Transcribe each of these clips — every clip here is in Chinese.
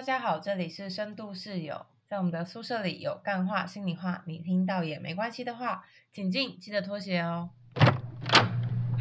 大家好，这里是深度室友，在我们的宿舍里有干话、心里话，你听到也没关系的话，请进，记得脱鞋哦。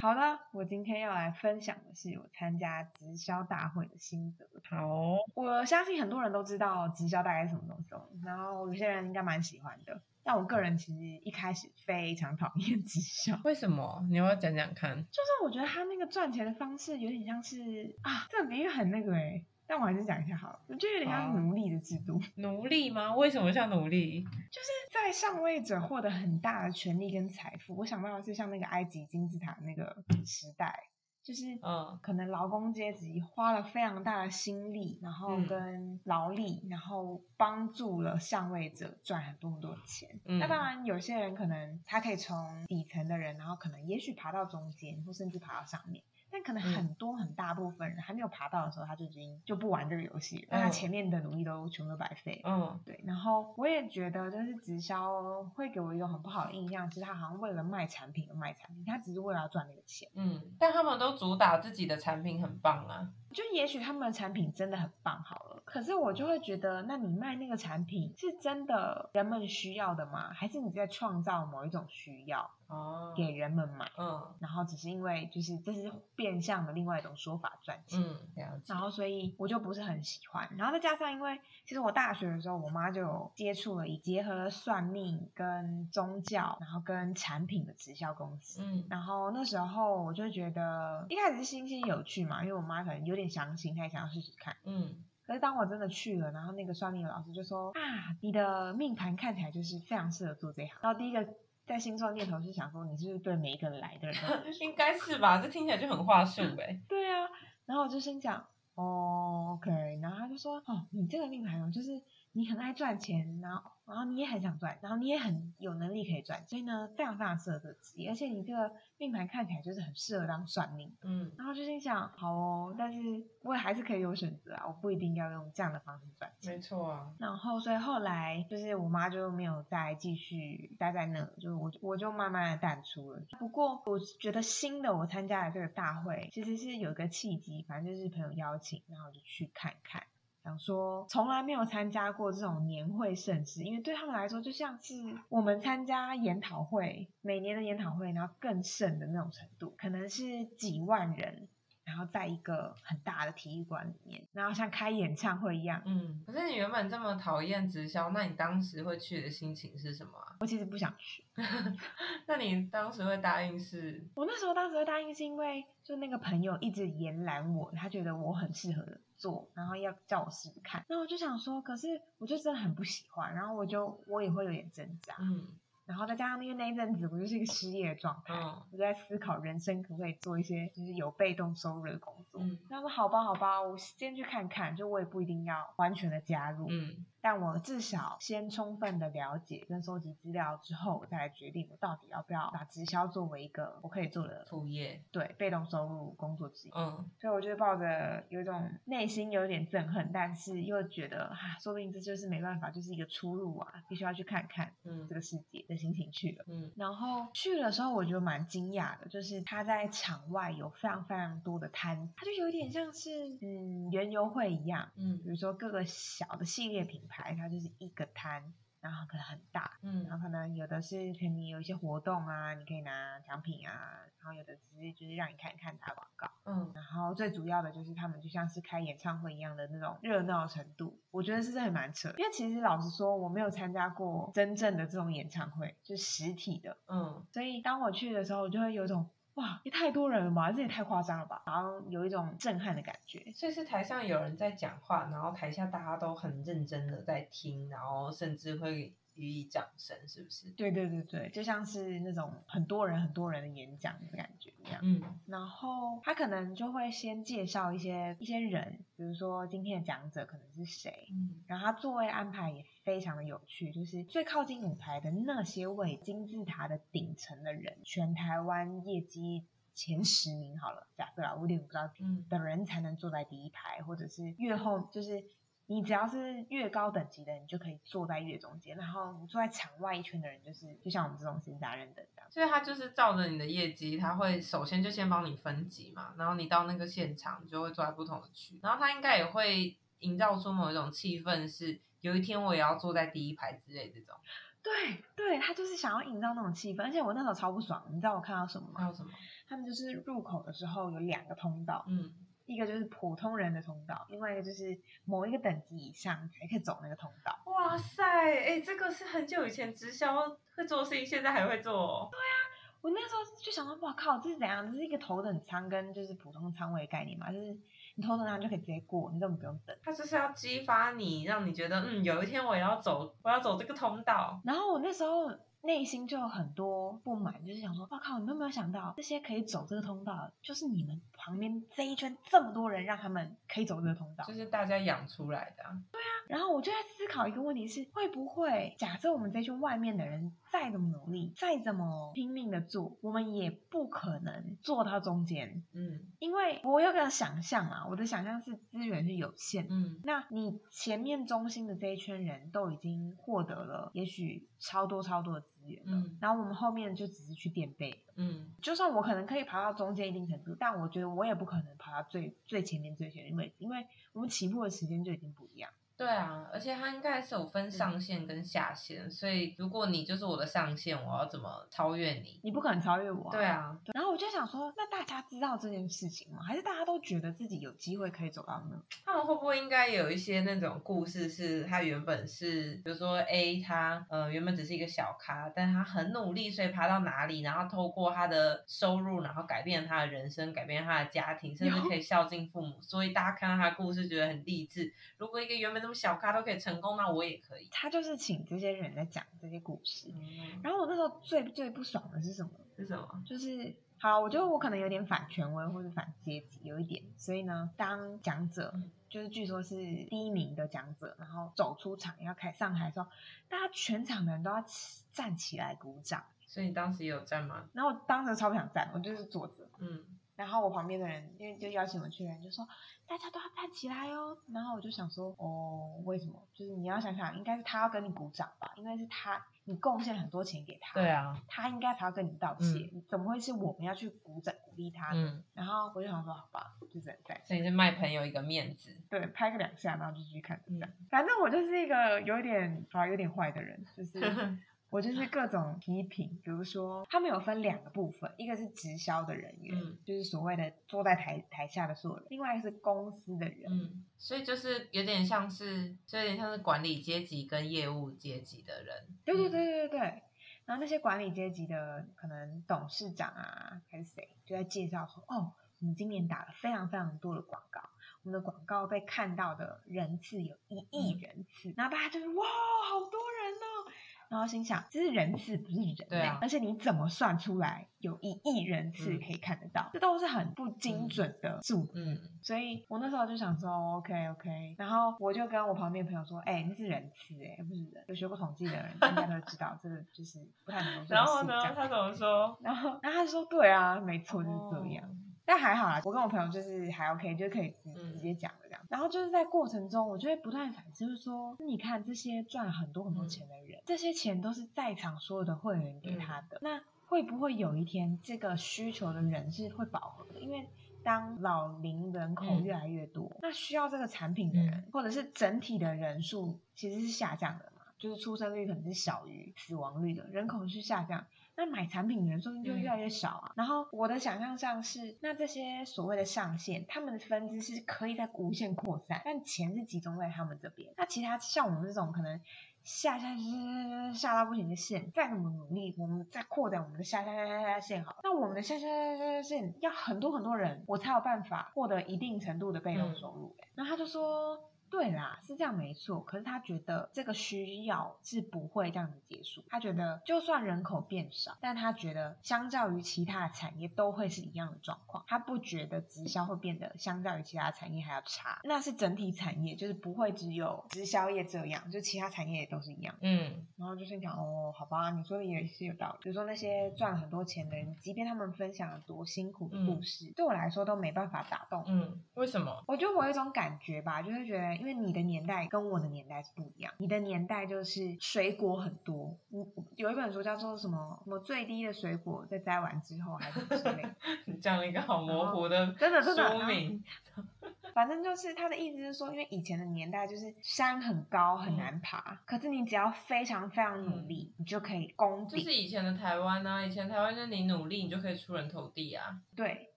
好了，我今天要来分享的是我参加直销大会的心得。好哦，我相信很多人都知道直销大概是什么东西哦，然后有些人应该蛮喜欢的。但我个人其实一开始非常讨厌直销，为什么？你要不要讲讲看？就是我觉得他那个赚钱的方式有点像是啊，这个比喻很那个诶但我还是讲一下好了，我觉得有点像好奴隶的制度，奴隶吗？为什么像奴隶？就是在上位者获得很大的权利跟财富。我想到的是像那个埃及金字塔那个时代，就是嗯可能劳工阶级花了非常大的心力，然后嗯跟劳力，然后帮助了上位者赚很多很多的钱。嗯那当然，有些人可能他可以从底层的人，然后可能也许爬到中间，或甚至爬到上面。但可能嗯很多很大部分人还没有爬到的时候，他就已经就不玩这个游戏了，那他嗯前面的努力都全部都白费。嗯对，然后我也觉得，就是直销会给我一个很不好的印象，是他好像为了卖产品而卖产品，他只是为了要赚那个钱。嗯，但他们都主打自己的产品很棒啊。就也许他们的产品真的很棒好了，可是我就会觉得，那你卖那个产品是真的人们需要的吗？还是你在创造某一种需要哦，给人们买？嗯然后只是因为就是这是变相的另外一种说法赚钱。嗯，了解然。后，所以我就不是很喜欢。然后再加上，因为其实我大学的时候，我妈就有接触了以结合了算命跟宗教，然后跟产品的直销公司。嗯然后那时候我就觉得，一开始是新鲜有趣嘛，因为我妈可能有点相信，她也想要试试看。嗯可是当我真的去了，然后那个算命的老师就说啊，你的命盘看起来就是非常适合做这一行。然后第一个在心中的念头是想说，你是不是对每一个来的人都很 应该是吧？这听起来就很话术呗。对啊，然后我就心想，哦，OK，然后他就说，哦，你这个命盘哦，就是你很爱赚钱，然后然后你也很想赚，然后你也很有能力可以赚，所以呢，非常非常适合这个职业，而且你这个命盘看起来就是很适合当算命。嗯然后就心想，好哦，但是我也还是可以有选择啊，我不一定要用这样的方式赚钱。没错啊。然后，所以后来就是我妈就没有再继续待在那，就我我就慢慢的淡出了。不过我觉得新的我参加了这个大会，其实是有一个契机，反正就是朋友邀请，然后我就去看看。想说从来没有参加过这种年会盛事，因为对他们来说就像是我们参加研讨会，每年的研讨会，然后更盛的那种程度，可能是几万人，然后在一个很大的体育馆里面，然后像开演唱会一样，嗯，可是你原本这么讨厌直销，那你当时会去的心情是什么啊？我其实不想去。那你当时会答应是？我那时候当时会答应，是因为就那个朋友一直延揽我，他觉得我很适合做，然后要叫我试试看。那我就想说，可是我就真的很不喜欢，然后我就我也会有点挣扎。嗯然后再加上因为那一阵子我就是一个失业的状态，嗯我就在思考人生可不可以做一些就是有被动收入的工作。嗯那说好吧，好吧，我先去看看，就我也不一定要完全的加入，嗯但我至少先充分的了解跟收集资料之后，我再来决定我到底要不要把直销作为一个我可以做的副业。对被动收入工作之一。嗯所以我就抱着有一种内心有点憎恨，但是又觉得啊，说不定这就是没办法，就是一个出路啊，必须要去看看嗯这个世界的心情去了。嗯然后去的时候，我觉得蛮惊讶的，就是他在场外有非常非常多的摊，他就有点像是嗯园游会一样，嗯比如说各个小的系列品牌，它就是一个摊，然后可能很大，嗯。然嗯后可能有的是可能有一些活动啊，你可以拿奖品啊，然后有的只是就是让你看一看打广告，嗯。然后最主要的就是他们就像是开演唱会一样的那种热闹程度，我觉得是很蛮扯。因为其实老实说，我没有参加过真正的这种演唱会，就实体的，嗯。所以当我去的时候，我就会有一种哇，也太多人了吧，这也太夸张了吧，然后有一种震撼的感觉。所以是台上有人在讲话，然后台下大家都很认真的在听，然后甚至会予以掌声，是不是？对对对对，就像是那种很多人很多人的演讲的感觉一样。嗯然后他可能就会先介绍一些一些人，比如说今天的讲者可能是谁，嗯然后他座位安排也非常的有趣，就是最靠近舞台的那些位金字塔的顶层的人，全台湾业绩前十名好了，假设啦，我有点不知道嗯的人才能坐在第一排，或者是越后就是。你只要是越高等级的，你就可以坐在越中间，然后你坐在场外一圈的人，就是就像我们这种闲杂人等这样。所以他就是照着你的业绩，他会首先就先帮你分级嘛，然后你到那个现场你就会坐在不同的区，然后他应该也会营造出某一种气氛，是有一天我也要坐在第一排之类这种。对对，他就是想要营造那种气氛，而且我那时候超不爽，你知道我看到什么吗？看到什么？他们就是入口的时候有两个通道，嗯，一个就是普通人的通道，另外一个就是某一个等级以上才可以走那个通道。哇塞，哎，这个是很久以前直销会做的事情，现在还会做、哦。对啊，我那时候就想到，哇靠，这是怎样？这是一个头等舱跟就是普通舱位的概念嘛？就是你偷偷拿就可以直接过，你根本不用等。他就是要激发你，让你觉得，嗯，有一天我也要走，我要走这个通道。然后我那时候内心就有很多不满，就是想说，哇靠，你们有没有想到，这些可以走这个通道，就是你们旁边这一圈这么多人，让他们可以走这个通道。就是大家养出来的、对啊。然后我就在思考一个问题是，会不会假设我们这群外面的人再怎么努力，再怎么拼命的做，我们也不可能做到中间，嗯因为我有个想象啊，我的想象是资源是有限的。嗯那你前面中心的这一圈人都已经获得了，也许超多超多的资源了，嗯然后我们后面就只是去垫背。嗯，就算我可能可以爬到中间一定程度，但我觉得我也不可能爬到最最前面最前面的位置，因为我们起步的时间就已经不一样。对啊，而且它应该是有分上限跟下限，所以如果你就是我的上限，我要怎么超越你？你不可能超越我、对。啊，然后我就想说，那大家知道这件事情吗？还是大家都觉得自己有机会可以走到那？他们会不会应该有一些那种故事，是他原本是，比如说 A 他呃原本只是一个小咖，但他很努力，所以爬到哪里，然后透过他的收入，然后改变他的人生，改变他的家庭，甚至可以孝敬父母，所以大家看到他的故事觉得很励志。如果一个原本这么小咖都可以成功，那我也可以。他就是请这些人在讲这些故事。嗯，然后我那时候最最不爽的是什么？是什么？就是好，我觉得我可能有点反权威或者反阶级，有一点。所以呢，当讲者嗯就是据说是第一名的讲者，然后走出场要开上台的时候，大家全场的人都要起站起来鼓掌。所以你当时也有站吗？然后我当时超不想站，我就是坐着。嗯，然后我旁边的人，因为就邀请我去的人就说，大家都要站起来哦。然后我就想说，哦，为什么？就是你要想想，应该是他要跟你鼓掌吧，因为是他你贡献很多钱给他，对，啊，他应该才要跟你道谢，怎么会是我们要去鼓掌鼓励他呢？嗯，然后我就想说，好吧，就这样站所以你是卖朋友一个面子。对，拍个两下，然后就继续看这样。嗯反正我就是一个有一点好有点坏的人，就是 我就是各种批评，比如说他们有分两个部分，一个是直销的人员，嗯就是所谓的坐在台台下的所有人；，另外一个是公司的人。嗯，所以就是有点像是，就有点像是管理阶级跟业务阶级的人。对对对对对对。然后那些管理阶级的可能董事长啊，还是谁，就在介绍说，哦，我们今年打了非常非常多的广告，我们的广告被看到的人次有一亿人次，然后大家就是哇，好多人哦。然后心想，这是人次，不是人类，对啊而且你怎么算出来有一亿人次嗯可以看得到？这都是很不精准的数字。嗯所以我那时候就想说，OK OK，然后我就跟我旁边朋友说，哎、那是人次哎、不是人。有学过统计的人应该都知道，这个就是不太能然后呢他怎么说？然后，然后他说，对啊，没错，就是这样。哦但还好啦，我跟我朋友就是还 OK，就可以直接讲的这样。然后就是在过程中，我就会不断反思，就是说，你看这些赚很多很多钱的人，这些钱都是在场所有的会员给他的，那会不会有一天这个需求的人是会饱和的？因为当老龄人口嗯越来越多，那需要这个产品的人，或者是整体的人数其实是下降的嘛，就是出生率可能是小于死亡率的，人口是下降。那买产品的人说不定就越来越少啊。然后我的想象上是，那这些所谓的上限，他们的分支是可以在无限扩散，但钱是集中在他们这边。那其他像我们这种可能下下下下下到不行的线，再怎么努力，我们再扩展我们的下下下下下线好了。那我们的下下下下下线要很多很多人，我才有办法获得一定程度的被动收入、欸。然后他就说。对啦，是这样没错。可是他觉得这个需要是不会这样子结束。他觉得就算人口变少，但他觉得相较于其他的产业都会是一样的状况。他不觉得直销会变得相较于其他产业还要差。那是整体产业，就是不会只有直销业这样，就其他产业也都是一样。嗯然后就是讲，哦，好吧，你说的也是有道理。比如说那些赚了很多钱的人，即便他们分享了多辛苦的故事，对我来说都没办法打动。嗯，为什么？我觉得我有一种感觉吧，就是觉得，因为你的年代跟我的年代是不一样，你的年代就是水果很多。我，有一本书叫做什么什么最低的水果在摘完之后还是之类的，你 讲了一个好模糊的真的真的书名。反正就是他的意思是说，因为以前的年代就是山很高很难爬，可是你只要非常非常努力，你就可以攻顶。就是以前的台湾啊，以前台湾就是你努力，你就可以出人头地啊。对，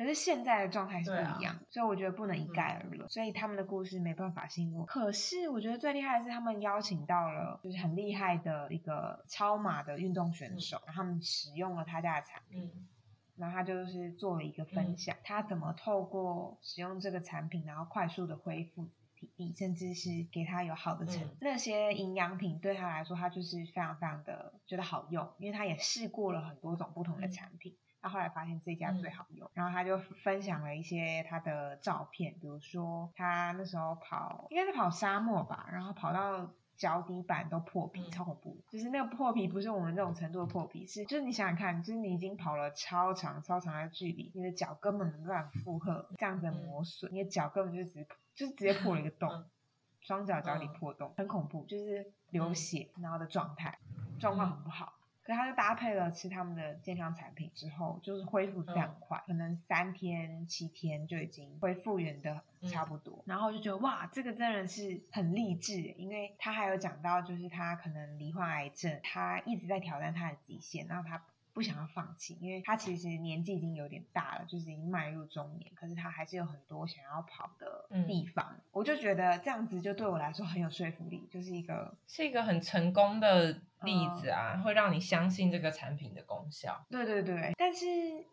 可是现在的状态是不一样，所以我觉得不能一概而论。所以他们的故事没办法信我。可是我觉得最厉害的是他们邀请到了就是很厉害的一个超马的运动选手，然后他们使用了他家的产品。然后他就是做了一个分享，他怎么透过使用这个产品，然后快速的恢复体力，甚至是给他有好的成那些营养品对他来说，他就是非常非常的觉得好用，因为他也试过了很多种不同的产品，他后来发现这家最好用，然后他就分享了一些他的照片，比如说他那时候跑应该是跑沙漠吧，然后跑到。脚底板都破皮，超恐怖。就是那个破皮不是我们这种程度的破皮，是就是你想想看，就是你已经跑了超长超长的距离，你的脚根本没办法负荷这样子的磨损，你的脚根本就直就是直接破了一个洞，双脚脚底破洞，很恐怖，就是流血然后的状态，状况很不好。可他就搭配了吃他们的健康产品之后，就是恢复非常快，可能三天七天就已经恢复原的差不多。然后就觉得哇，这个真的是很励志，因为他还有讲到，就是他可能罹患癌症，他一直在挑战他的极限，然后他。不想要放弃，因为他其实年纪已经有点大了，就是已经迈入中年，可是他还是有很多想要跑的地方。我就觉得这样子就对我来说很有说服力，就是一个是一个很成功的例子啊，会让你相信这个产品的功效。对对对，但是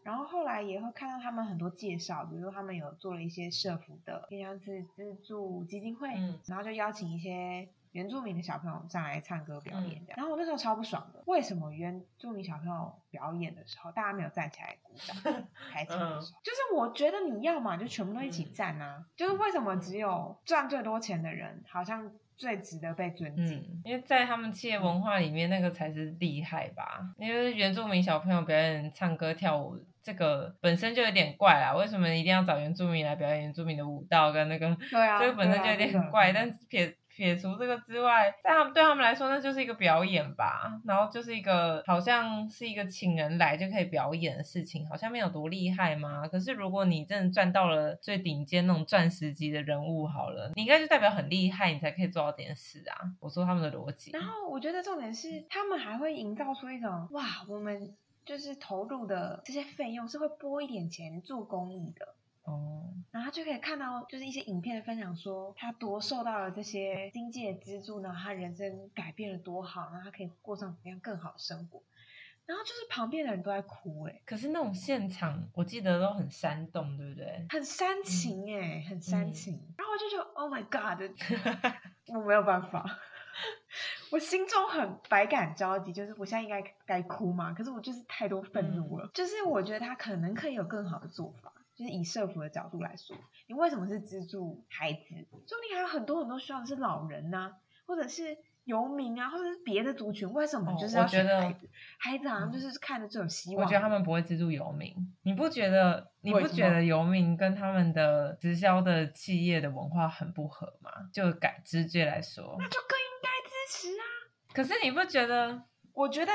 然后后来也会看到他们很多介绍，比如说他们有做了一些社服的，像是资助基金会，然后就邀请一些。原住民的小朋友上来唱歌表演，然后我那时候超不爽的。为什么原住民小朋友表演的时候，大家没有站起来鼓掌、开心的时候？就是我觉得你要嘛，就全部都一起站啊！就是为什么只有赚最多钱的人，好像最值得被尊敬？因为在他们企业文化里面，那个才是厉害吧？因为原住民小朋友表演唱歌跳舞，这个本身就有点怪啦。为什么一定要找原住民来表演原住民的舞蹈跟那个？对啊，这个本身就有点怪，但撇。撇除这个之外，在他们对他们来说，那就是一个表演吧。然后就是一个好像是一个请人来就可以表演的事情，好像没有多厉害吗？可是如果你真的赚到了最顶尖那种钻石级的人物，好了，你应该就代表很厉害，你才可以做到这件事啊。我说他们的逻辑。然后我觉得重点是，他们还会营造出一种哇，我们就是投入的这些费用是会拨一点钱做公益的。哦，然后他就可以看到，就是一些影片的分享，说他多受到了这些经济的资助呢，他人生改变了多好，然后他可以过上怎么样更好的生活。然后就是旁边的人都在哭，哎，可是那种现场，我记得都很煽动，对不对？很煽情，哎，很煽情。然后我就觉得，Oh my God，我没有办法，我心中很百感交集，就是我现在应该该哭吗？可是我就是太多愤怒了，就是我觉得他可能可以有更好的做法。就是以社福的角度来说，你为什么是资助孩子？说不定还有很多很多需要的是老人呐，或者是游民啊，或者是别的族群。为什么就是要选孩子？孩子好像就是看着最有希望。我觉得他们不会资助游民。你不觉得？你不觉得游民跟他们的直销的企业的文化很不合吗？就感直觉来说，那就更应该支持啊。可是你不觉得？我觉得。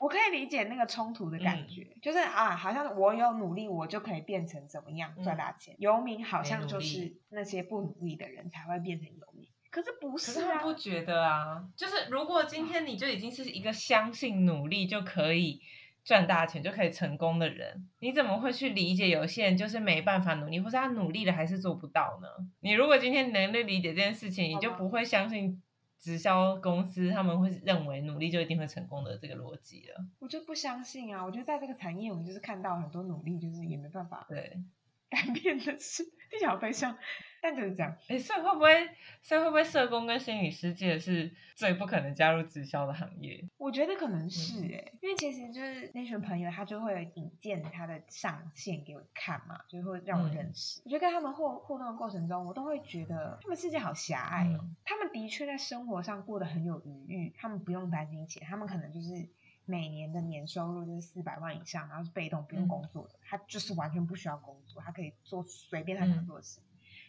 我可以理解那个冲突的感觉，就是啊，好像我有努力，我就可以变成怎么样赚大钱。游民好像就是那些不努力的人才会变成游民，可是不是啊？不觉得啊？就是如果今天你就已经是一个相信努力就可以赚大钱、就可以成功的人，你怎么会去理解有些人就是没办法努力，或是他努力了还是做不到呢？你如果今天能力理解这件事情，你就不会相信。直销公司他们会认为努力就一定会成功的这个逻辑了，我就不相信啊！我觉得在这个产业，我们就是看到很多努力，就是也没办法对 改变的事，比较悲伤。但就是这样，哎，所以会不会，所以会不会社工跟心理师界是最不可能加入直销的行业？我觉得可能是哎，因为其实就是那群朋友，他就会引荐他的上线给我看嘛，就会让我认识。我觉得跟他们互互动的过程中，我都会觉得他们世界好狭隘哦。他们的确在生活上过得很有余裕，他们不用担心钱，他们可能就是每年的年收入就是四百万以上，然后是被动不用工作的，他就是完全不需要工作，他可以做随便他想做的事。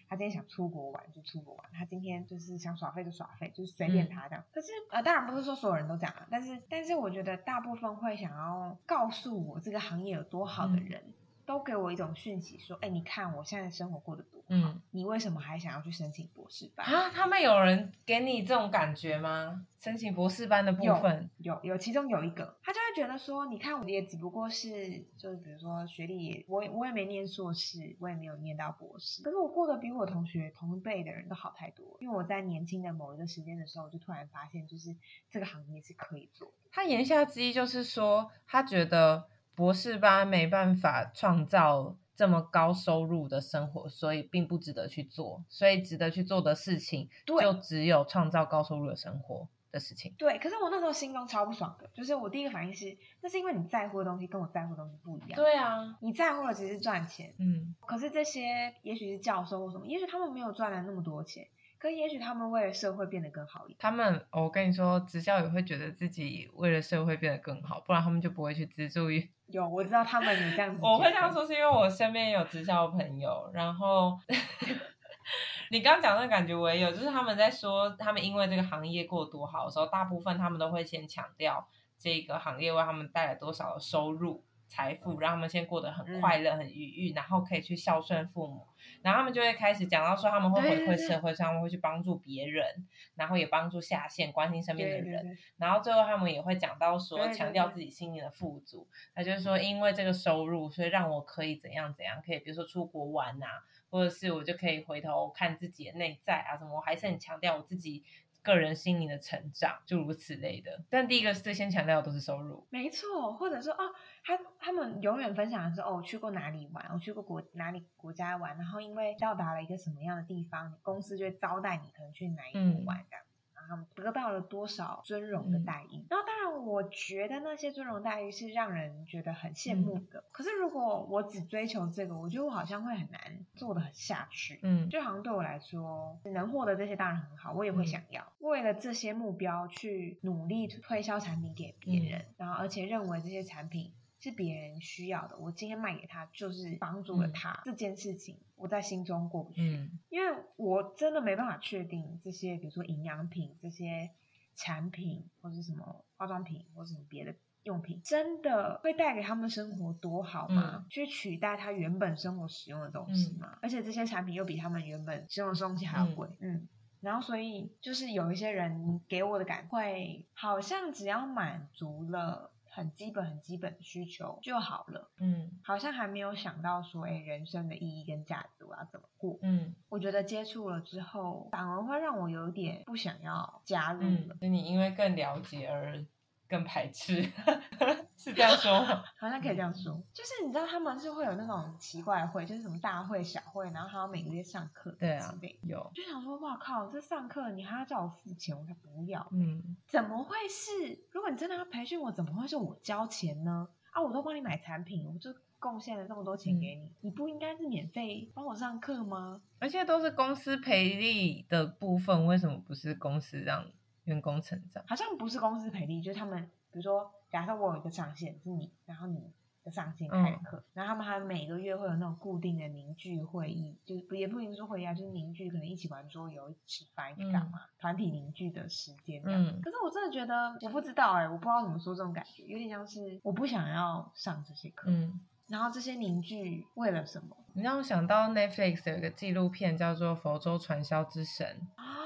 他今天想出国玩就出国玩，他今天就是想耍废就耍废，就是随便他这样。可是呃，当然不是说所有人都这样啊，但是但是我觉得大部分会想要告诉我这个行业有多好的人，都给我一种讯息，说，哎，你看我现在生活过得多好，嗯你为什么还想要去申请博士班？啊，他们有人给你这种感觉吗？申请博士班的部分，有有，其中有一个，他就会觉得说，你看我也只不过是，就是比如说学历，我也我也没念硕士，我也没有念到博士，可是我过得比我同学同一辈的人都好太多。因为我在年轻的某一个时间的时候，我就突然发现，就是这个行业是可以做的。他言下之意就是说，他觉得博士班没办法创造这么高收入的生活，所以并不值得去做。所以值得去做的事情，对就只有创造高收入的生活的事情。对，可是我那时候心中超不爽的，就是我第一个反应是，那是因为你在乎的东西跟我在乎的东西不一样。对啊，你在乎的只是赚钱，嗯，可是这些也许是教授或什么，也许他们没有赚了那么多钱，可也许他们为了社会变得更好一点。他们，哦我跟你说，直销也会觉得自己为了社会变得更好，不然他们就不会去资助于有，我知道他们有这样子。我会这样，说，是因为我身边有直销朋友，然后 你刚刚讲的感觉我也有，就是他们在说他们因为这个行业过多好的时候，大部分他们都会先强调这个行业为他们带来多少的收入、财富，让他们先过得很快乐、很愉悦，然后可以去孝顺父母，然后他们就会开始讲到说他们会回馈社会，他们会去帮助别人，然后也帮助下线，关心身边的人。对对对，然后最后他们也会讲到说，强调自己心灵的富足。他就是说，因为这个收入，所以让我可以怎样怎样，可以比如说出国玩啊，或者是我就可以回头看自己的内在啊什么。我还是很强调我自己个人心灵的成长，就如此类的。但第一个最先强调的都是收入。没错，或者说哦，他他们永远分享的是哦，我去过哪里玩，我去过国哪里国家玩，然后因为到达了一个什么样的地方，公司就会招待你，可能去哪一嗯国玩这样。他们得到了多少尊荣的待遇？然后当然，我觉得那些尊荣待遇是让人觉得很羡慕的。可是如果我只追求这个，我觉得我好像会很难做得很下去。嗯就好像对我来说，能获得这些当然很好，我也会想要、为了这些目标去努力推销产品给别人，然后而且认为这些产品是别人需要的，我今天卖给他就是帮助了他、这件事情，我在心中过不去，嗯因为我真的没办法确定这些，比如说营养品这些产品或是什么化妆品或是什么别的。用品真的会带给他们生活多好吗？去取代他原本生活使用的东西吗？而且这些产品又比他们原本使用的东西还要贵，嗯。然后，所以就是有一些人给我的感会，好像只要满足了很基本、很基本的需求就好了，嗯。好像还没有想到说，哎，人生的意义跟价值我要怎么过？嗯。我觉得接触了之后，反而会让我有点不想要加入嗯了，，就你因为更了解而更排斥，是这样说吗？好像可以这样说。就是你知道他们是会有那种奇怪的会，就是什么大会、小会，然后还要每个月上课对啊。有，就想说，哇靠，这上课你还要叫我付钱，我才不要。嗯怎么会是？如果你真的要培训我，怎么会是我交钱呢？啊，我都帮你买产品，我就贡献了这么多钱给你，你不应该是免费帮我上课吗？而且都是公司赔利的部分，为什么不是公司让员工成长？好像不是公司赔利，就是他们，比如说，假设我有一个上线是你，然后你的上线开嗯课，然后他们还每个月会有那种固定的凝聚会议，就是也不一定说会议啊，就是凝聚，可能一起玩桌游、一起吃饭、一起干嘛，团体凝聚的时间这样。嗯可是我真的觉得，我不知道哎、我不知道怎么说这种感觉，有点像是我不想要上这些课，嗯，然后这些凝聚为了什么你让我想到 Netflix 有一个纪录片叫做《佛州传销之神》，啊？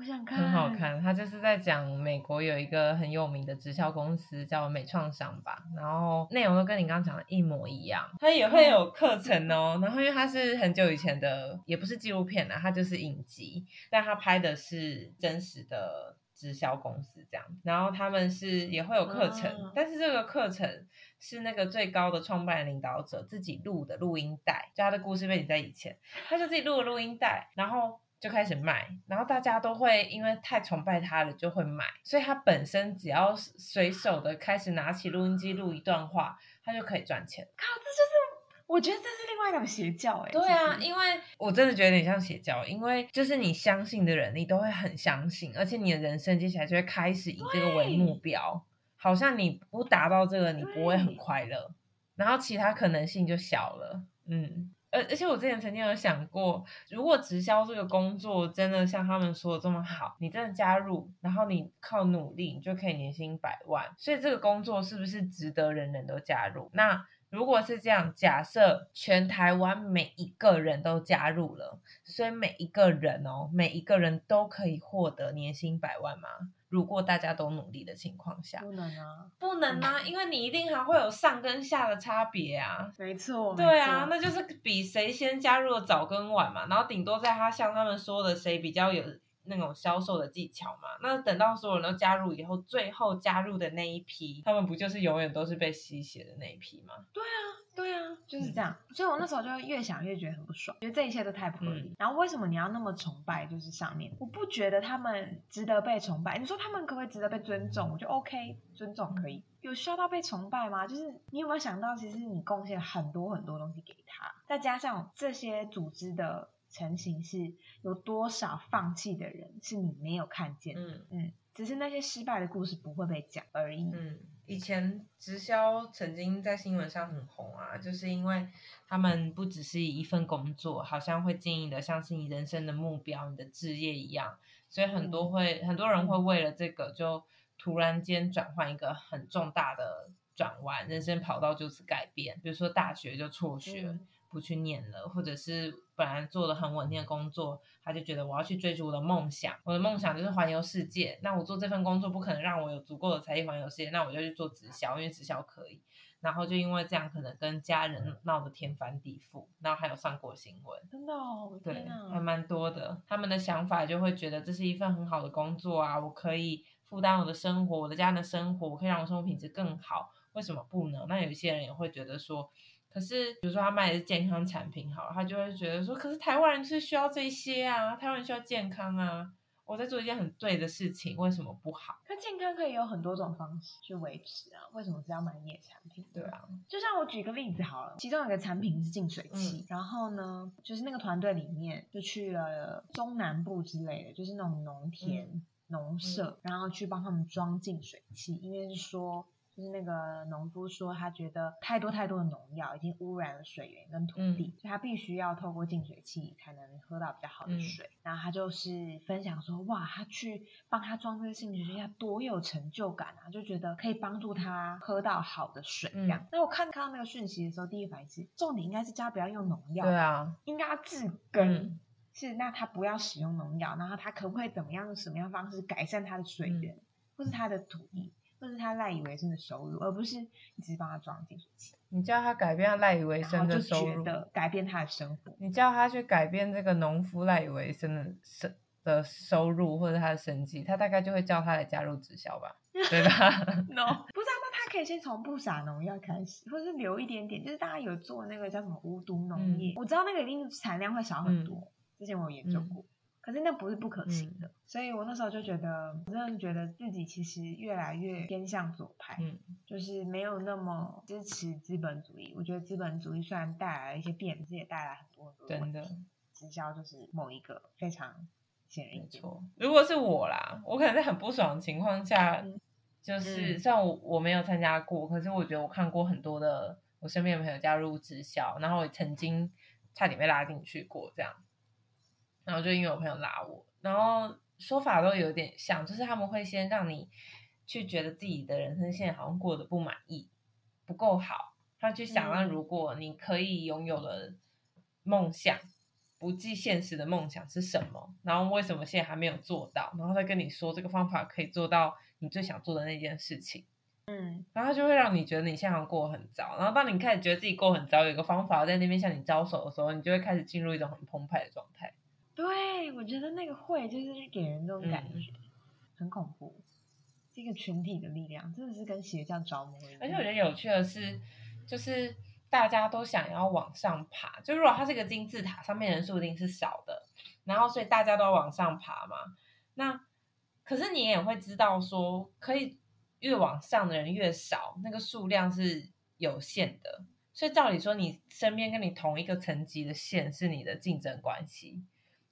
我想看，很好。看。他就是在讲美国有一个很有名的直销公司叫美创商吧，然后内容都跟你刚刚讲的一模一样。它也会有课程哦，然后因为它是很久以前的，也不是纪录片啊，它就是影集，但它拍的是真实的直销公司这样。然后他们是也会有课程，啊但是这个课程是那个最高的创办人领导者自己录的录音带，就他的故事背景在以前，他就自己录了录音带，然后就开始卖，然后大家都会因为太崇拜他了就会买，所以他本身只要随手的开始拿起录音机录一段话，他就可以赚钱。靠，这就是我觉得这是另外一种邪教哎、对啊，因为我真的觉得有点像邪教，因为就是你相信的人，你都会很相信，而且你的人生接下来就会开始以这个为目标，好像你不达到这个，你不会很快乐，然后其他可能性就小了，嗯。而而且我之前曾经有想过，如果直销这个工作真的像他们说的这么好，你真的加入，然后你靠努力，你就可以年薪百万，所以这个工作是不是值得人人都加入？那如果是这样，假设全台湾每一个人都加入了，所以每一个人哦，每一个人都可以获得年薪百万吗？如果大家都努力的情况下，不能啊，不能啊，因为你一定还会有上跟下的差别啊。没错，对啊，那就是比谁先加入的早跟晚嘛，然后顶多在他像他们说的谁比较有那种销售的技巧嘛。那等到所有人都加入以后，最后加入的那一批，他们不就是永远都是被吸血的那一批吗？对啊，对啊就是嗯这样。所以我那时候就越想越觉得很不爽，觉得这一切都太不合理。嗯然后为什么你要那么崇拜？就是上面，我不觉得他们值得被崇拜。你说他们可不可以值得被尊重？我就 OK，尊重可以。有需要到被崇拜吗？就是你有没有想到，其实你贡献了很多很多东西给他，再加上这些组织的成型是有多少放弃的人是你没有看见的。嗯嗯，只是那些失败的故事不会被讲而已。嗯，以前直销曾经在新闻上很红啊，就是因为他们不只是一份工作，好像会经营的像是你人生的目标、你的职业一样，所以很多会、很多人会为了这个就突然间转换一个很重大的转弯，人生跑道就此改变，比如说大学就辍学。嗯不去念了，或者是本来做的很稳定的工作，他就觉得我要去追逐我的梦想，我的梦想就是环游世界。那我做这份工作不可能让我有足够的财力环游世界，那我就去做直销，因为直销可以。然后就因为这样，可能跟家人闹得天翻地覆，然后还有上过新闻。真的哦，对还蛮多的。他们的想法就会觉得这是一份很好的工作啊，我可以负担我的生活，我的家人的生活，我可以让我生活品质更好，为什么不呢？那有一些人也会觉得说，可是比如说他卖的是健康产品好了，他就会觉得说，可是台湾人是需要这些啊，台湾人需要健康啊，我在做一件很对的事情，为什么不好？可健康可以有很多种方式去维持啊，为什么只要买你的产品？对啊，就像我举个例子好了，其中有一个产品是净水器，嗯然后呢，就是那个团队里面就去了中南部之类的，就是那种农田、嗯农舍，然后去帮他们装净水器，因为是说。就是那个农夫说，他觉得太多太多的农药已经污染了水源跟土地，所以他必须要透过净水器才能喝到比较好的嗯水。然后他就是分享说，哇，他去帮他装这个净水器，他多有成就感啊，就觉得可以帮助他喝到好的水这样。嗯那我看看到那个讯息的时候，第一反应是，重点应该是叫他不要用农药，对啊，应该要治根。嗯是，那他不要使用农药，然后他可不可以怎么样，用什么样的方式改善他的水源，嗯或是他的土地，或是他赖以为生的收入，而不是你只是帮他装净水器，你叫他改变他赖以为生的收入，改变他的生活。你叫他去改变这个农夫赖以为生的生的收入或者他的生计，他大概就会叫他来加入直销吧，对吧？no，不是啊，那他可以先从不撒农药开始，或者是留一点点，就是大家有做那个叫什么无毒农业，我知道那个一定产量会少很多，之前我有研究过。可是那不是不可行的，所以我那时候就觉得，我真的觉得自己其实越来越偏向左派，嗯就是没有那么支持资本主义。我觉得资本主义虽然带来了一些变质，也带来很多真的，直销就是某一个非常显而易见。如果是我啦，我可能在很不爽的情况下，嗯就是嗯虽然我我没有参加过，可是我觉得我看过很多的我身边的朋友加入直销，然后我也曾经差点被拉进去过这样。然后就因为我朋友拉我，然后说法都有点像，就是他们会先让你去觉得自己的人生现在好像过得不满意，不够好，他去想，那嗯如果你可以拥有了梦想，不计现实的梦想是什么？然后为什么现在还没有做到？然后再跟你说这个方法可以做到你最想做的那件事情。嗯，然后他就会让你觉得你现在过得很糟，然后当你开始觉得自己过得很糟，有一个方法在那边向你招手的时候，你就会开始进入一种很澎湃的状态。对，我觉得那个会就是给人这种感嗯觉，很恐怖，是一个群体的力量，真的是跟邪教着魔一样。而且我觉得有趣的是，就是大家都想要往上爬，就如果它是一个金字塔，上面人数一定是少的，然后所以大家都要往上爬嘛。那可是你也会知道说，可以越往上的人越少，那个数量是有限的。所以照理说，你身边跟你同一个层级的线是你的竞争关系。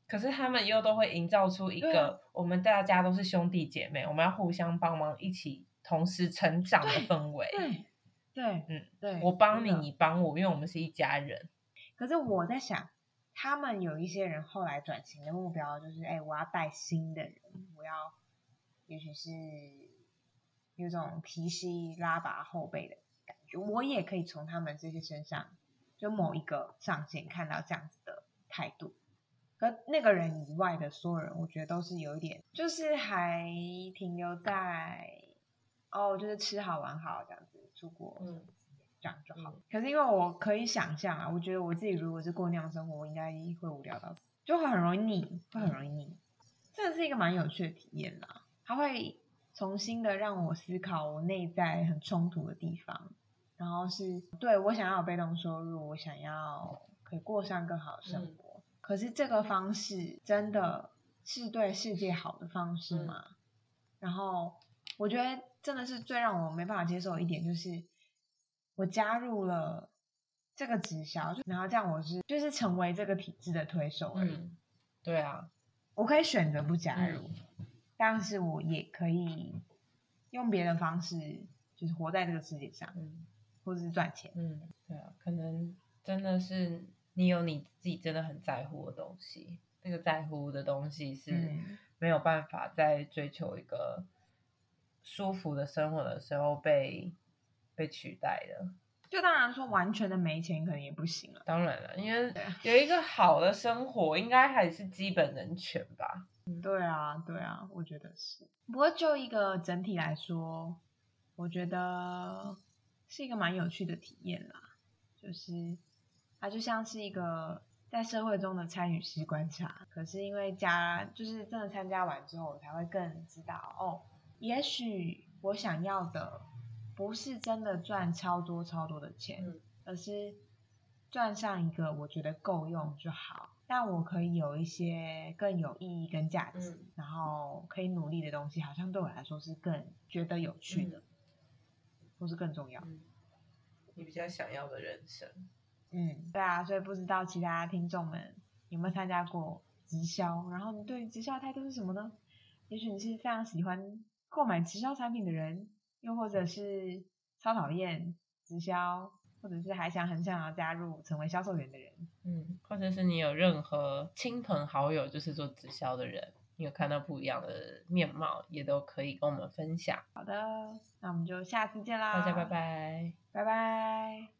可是他们又都会营造出一个我们大家都是兄弟姐妹，我们要互相帮忙，一起同时成长的氛围。对对，嗯，对，我帮你，你帮我，因为我们是一家人。可是我在想，他们有一些人后来转型的目标就是，哎，我要带新的人，我要，也许是有种提膝拉拔后辈的感觉我也可以从他们这些身上，就某一个上线看到这样子的态度。可那个人以外的所有人，我觉得都是有一点，就是还停留在哦，就是吃好玩好这样子出国，嗯这样就好。嗯可是因为我可以想象啊，我觉得我自己如果是过那样生活，我应该会无聊到死，就会很容易腻，会很容易腻。这是一个蛮有趣的体验啦，它会重新的让我思考我内在很冲突的地方，然后是对我想要有被动收入，我想要可以过上更好的生活。可是这个方式真的是对世界好的方式吗？然后我觉得真的是最让我没办法接受的一点，就是我加入了这个直销，然后这样我是就是成为这个体制的推手而已。嗯，对啊，我可以选择不加入，嗯但是我也可以用别的方式，就是活在这个世界上，嗯或者是赚钱。嗯，对啊，可能真的是你有你自己真的很在乎的东西，那个在乎的东西是嗯没有办法在追求一个舒服的生活的时候被被取代的。就当然说完全的没钱可能也不行了。当然了，因为有一个好的生活，应该还是基本人权吧。对啊，对啊，我觉得是。不过就一个整体来说，我觉得是一个蛮有趣的体验啦。就是它就像是一个在社会中的参与式观察，可是因为加就是真的参加完之后，我才会更知道哦，也许我想要的不是真的赚超多超多的钱，嗯而是赚上一个我觉得够用就好。但我可以有一些更有意义跟价值，嗯然后可以努力的东西，好像对我来说是更觉得有趣的，或是更重要。嗯，你比较想要的人生。嗯，对啊，所以不知道其他听众们有没有参加过直销，然后你对于直销的态度是什么呢？也许你是非常喜欢购买直销产品的人，又或者是超讨厌直销，或者是还想很想要加入成为销售员的人。嗯，或者是你有任何亲朋好友就是做直销的人，你有看到不一样的面貌，也都可以跟我们分享。好的，那我们就下次见啦，大家拜，拜。拜拜。